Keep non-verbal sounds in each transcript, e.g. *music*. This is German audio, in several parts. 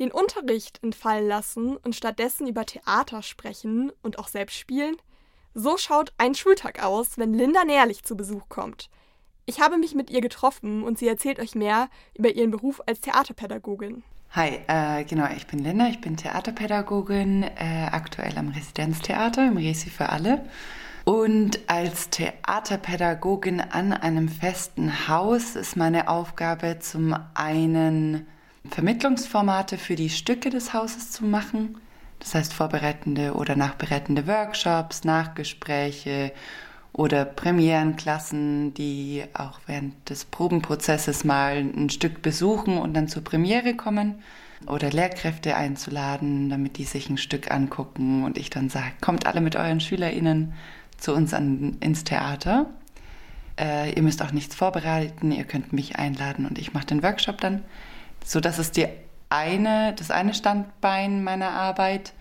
Den Unterricht entfallen lassen und stattdessen über Theater sprechen und auch selbst spielen? So schaut ein Schultag aus, wenn Linda Nährlich zu Besuch kommt. Ich habe mich mit ihr getroffen und sie erzählt euch mehr über ihren Beruf als Theaterpädagogin. Hi, äh, genau, ich bin Linda, ich bin Theaterpädagogin, äh, aktuell am Residenztheater im Resi für alle. Und als Theaterpädagogin an einem festen Haus ist meine Aufgabe zum einen Vermittlungsformate für die Stücke des Hauses zu machen. Das heißt vorbereitende oder nachbereitende Workshops, Nachgespräche oder Premierenklassen, die auch während des Probenprozesses mal ein Stück besuchen und dann zur Premiere kommen. Oder Lehrkräfte einzuladen, damit die sich ein Stück angucken und ich dann sage, kommt alle mit euren SchülerInnen zu uns an, ins Theater. Äh, ihr müsst auch nichts vorbereiten, ihr könnt mich einladen und ich mache den Workshop dann. So, das ist die eine, das eine Standbein meiner Arbeit,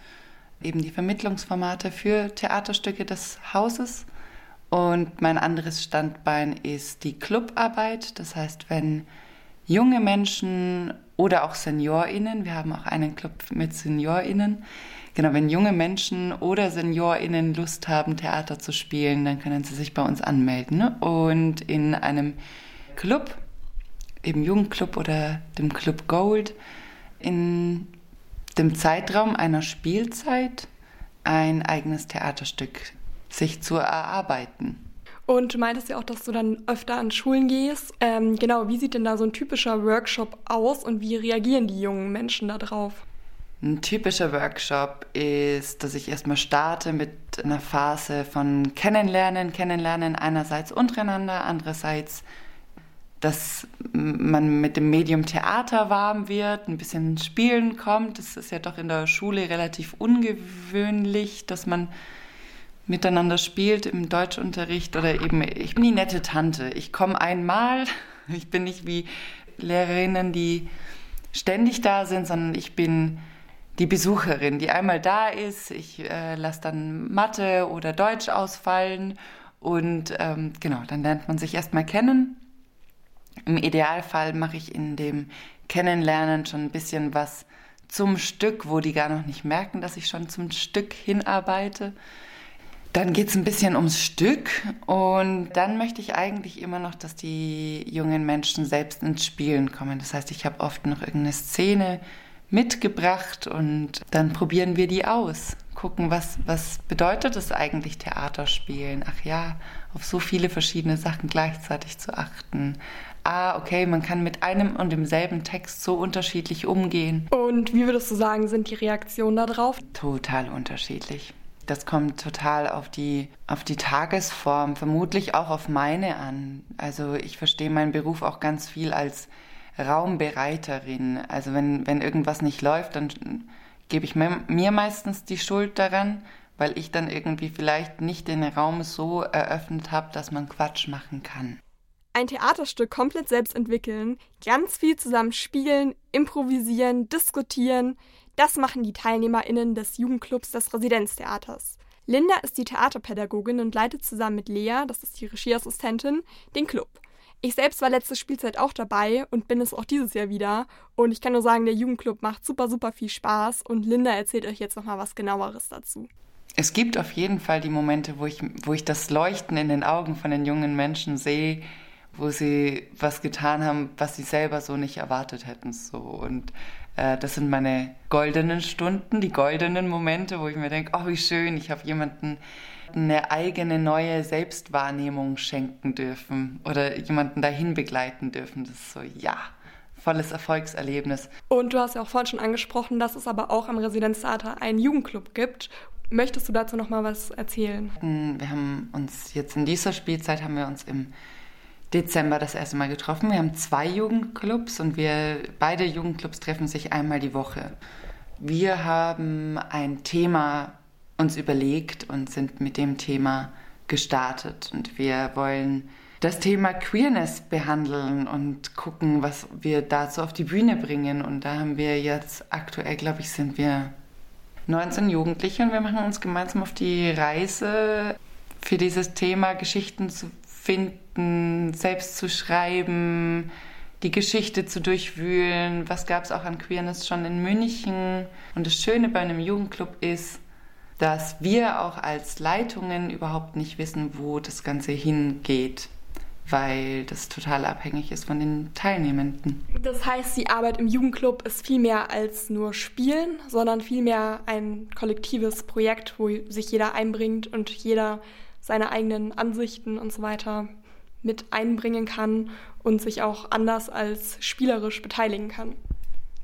eben die Vermittlungsformate für Theaterstücke des Hauses. Und mein anderes Standbein ist die Clubarbeit. Das heißt, wenn junge Menschen oder auch SeniorInnen, wir haben auch einen Club mit SeniorInnen, genau, wenn junge Menschen oder SeniorInnen Lust haben, Theater zu spielen, dann können sie sich bei uns anmelden. Und in einem Club eben Jugendclub oder dem Club Gold in dem Zeitraum einer Spielzeit ein eigenes Theaterstück sich zu erarbeiten. Und du meintest ja auch, dass du dann öfter an Schulen gehst. Ähm, genau, wie sieht denn da so ein typischer Workshop aus und wie reagieren die jungen Menschen darauf? Ein typischer Workshop ist, dass ich erstmal starte mit einer Phase von Kennenlernen, Kennenlernen einerseits untereinander, andererseits dass man mit dem Medium Theater warm wird, ein bisschen spielen kommt. Das ist ja doch in der Schule relativ ungewöhnlich, dass man miteinander spielt im Deutschunterricht oder eben, ich bin die nette Tante. Ich komme einmal, *laughs* ich bin nicht wie Lehrerinnen, die ständig da sind, sondern ich bin die Besucherin, die einmal da ist. Ich äh, lasse dann Mathe oder Deutsch ausfallen und ähm, genau, dann lernt man sich erstmal kennen im Idealfall mache ich in dem Kennenlernen schon ein bisschen was zum Stück, wo die gar noch nicht merken, dass ich schon zum Stück hinarbeite. Dann geht es ein bisschen ums Stück und dann möchte ich eigentlich immer noch, dass die jungen Menschen selbst ins Spielen kommen. Das heißt, ich habe oft noch irgendeine Szene mitgebracht und dann probieren wir die aus. Gucken, was, was bedeutet es eigentlich Theaterspielen? Ach ja, auf so viele verschiedene Sachen gleichzeitig zu achten ah, okay, man kann mit einem und demselben Text so unterschiedlich umgehen. Und wie würdest du sagen, sind die Reaktionen darauf? Total unterschiedlich. Das kommt total auf die, auf die Tagesform, vermutlich auch auf meine an. Also ich verstehe meinen Beruf auch ganz viel als Raumbereiterin. Also wenn, wenn irgendwas nicht läuft, dann gebe ich mir, mir meistens die Schuld daran, weil ich dann irgendwie vielleicht nicht den Raum so eröffnet habe, dass man Quatsch machen kann ein Theaterstück komplett selbst entwickeln, ganz viel zusammen spielen, improvisieren, diskutieren. Das machen die TeilnehmerInnen des Jugendclubs des Residenztheaters. Linda ist die Theaterpädagogin und leitet zusammen mit Lea, das ist die Regieassistentin, den Club. Ich selbst war letzte Spielzeit auch dabei und bin es auch dieses Jahr wieder. Und ich kann nur sagen, der Jugendclub macht super, super viel Spaß und Linda erzählt euch jetzt nochmal was genaueres dazu. Es gibt auf jeden Fall die Momente, wo ich, wo ich das Leuchten in den Augen von den jungen Menschen sehe, wo sie was getan haben, was sie selber so nicht erwartet hätten. So. Und äh, das sind meine goldenen Stunden, die goldenen Momente, wo ich mir denke, oh, wie schön, ich habe jemanden eine eigene neue Selbstwahrnehmung schenken dürfen oder jemanden dahin begleiten dürfen. Das ist so, ja, volles Erfolgserlebnis. Und du hast ja auch vorhin schon angesprochen, dass es aber auch am Residenztheater einen Jugendclub gibt. Möchtest du dazu noch mal was erzählen? Wir haben uns jetzt in dieser Spielzeit haben wir uns im Dezember das erste Mal getroffen. Wir haben zwei Jugendclubs und wir beide Jugendclubs treffen sich einmal die Woche. Wir haben ein Thema uns überlegt und sind mit dem Thema gestartet und wir wollen das Thema Queerness behandeln und gucken, was wir dazu auf die Bühne bringen. Und da haben wir jetzt aktuell, glaube ich, sind wir 19 Jugendliche und wir machen uns gemeinsam auf die Reise für dieses Thema Geschichten zu finden, selbst zu schreiben, die Geschichte zu durchwühlen. Was gab es auch an Queerness schon in München? Und das Schöne bei einem Jugendclub ist, dass wir auch als Leitungen überhaupt nicht wissen, wo das Ganze hingeht, weil das total abhängig ist von den Teilnehmenden. Das heißt, die Arbeit im Jugendclub ist viel mehr als nur Spielen, sondern vielmehr ein kollektives Projekt, wo sich jeder einbringt und jeder seine eigenen Ansichten und so weiter mit einbringen kann und sich auch anders als spielerisch beteiligen kann.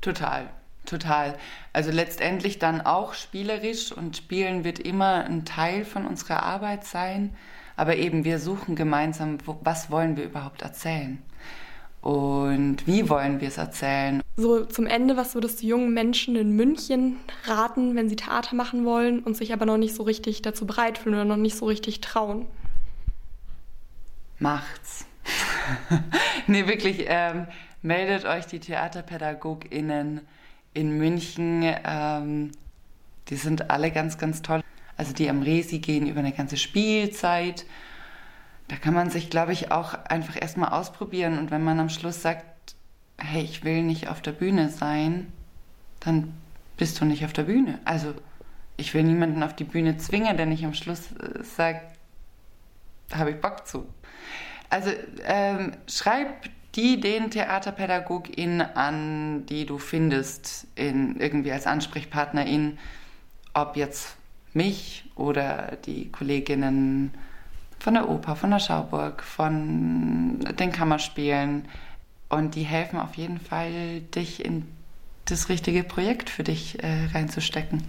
Total. Total. Also letztendlich dann auch spielerisch und Spielen wird immer ein Teil von unserer Arbeit sein. Aber eben, wir suchen gemeinsam, was wollen wir überhaupt erzählen? Und wie wollen wir es erzählen? So zum Ende, was würdest du jungen Menschen in München raten, wenn sie Theater machen wollen und sich aber noch nicht so richtig dazu bereit fühlen oder noch nicht so richtig trauen? Macht's. *laughs* nee, wirklich, ähm, meldet euch die TheaterpädagogInnen in München, ähm, die sind alle ganz, ganz toll. Also die am Resi gehen über eine ganze Spielzeit. Da kann man sich, glaube ich, auch einfach erstmal ausprobieren. Und wenn man am Schluss sagt, hey, ich will nicht auf der Bühne sein, dann bist du nicht auf der Bühne. Also ich will niemanden auf die Bühne zwingen, der nicht am Schluss äh, sagt, habe ich Bock zu. Also ähm, schreib die den Theaterpädagogin an, die du findest, in, irgendwie als Ansprechpartnerin, ob jetzt mich oder die Kolleginnen von der Oper, von der Schauburg, von den Kammerspielen. Und die helfen auf jeden Fall, dich in das richtige Projekt für dich äh, reinzustecken.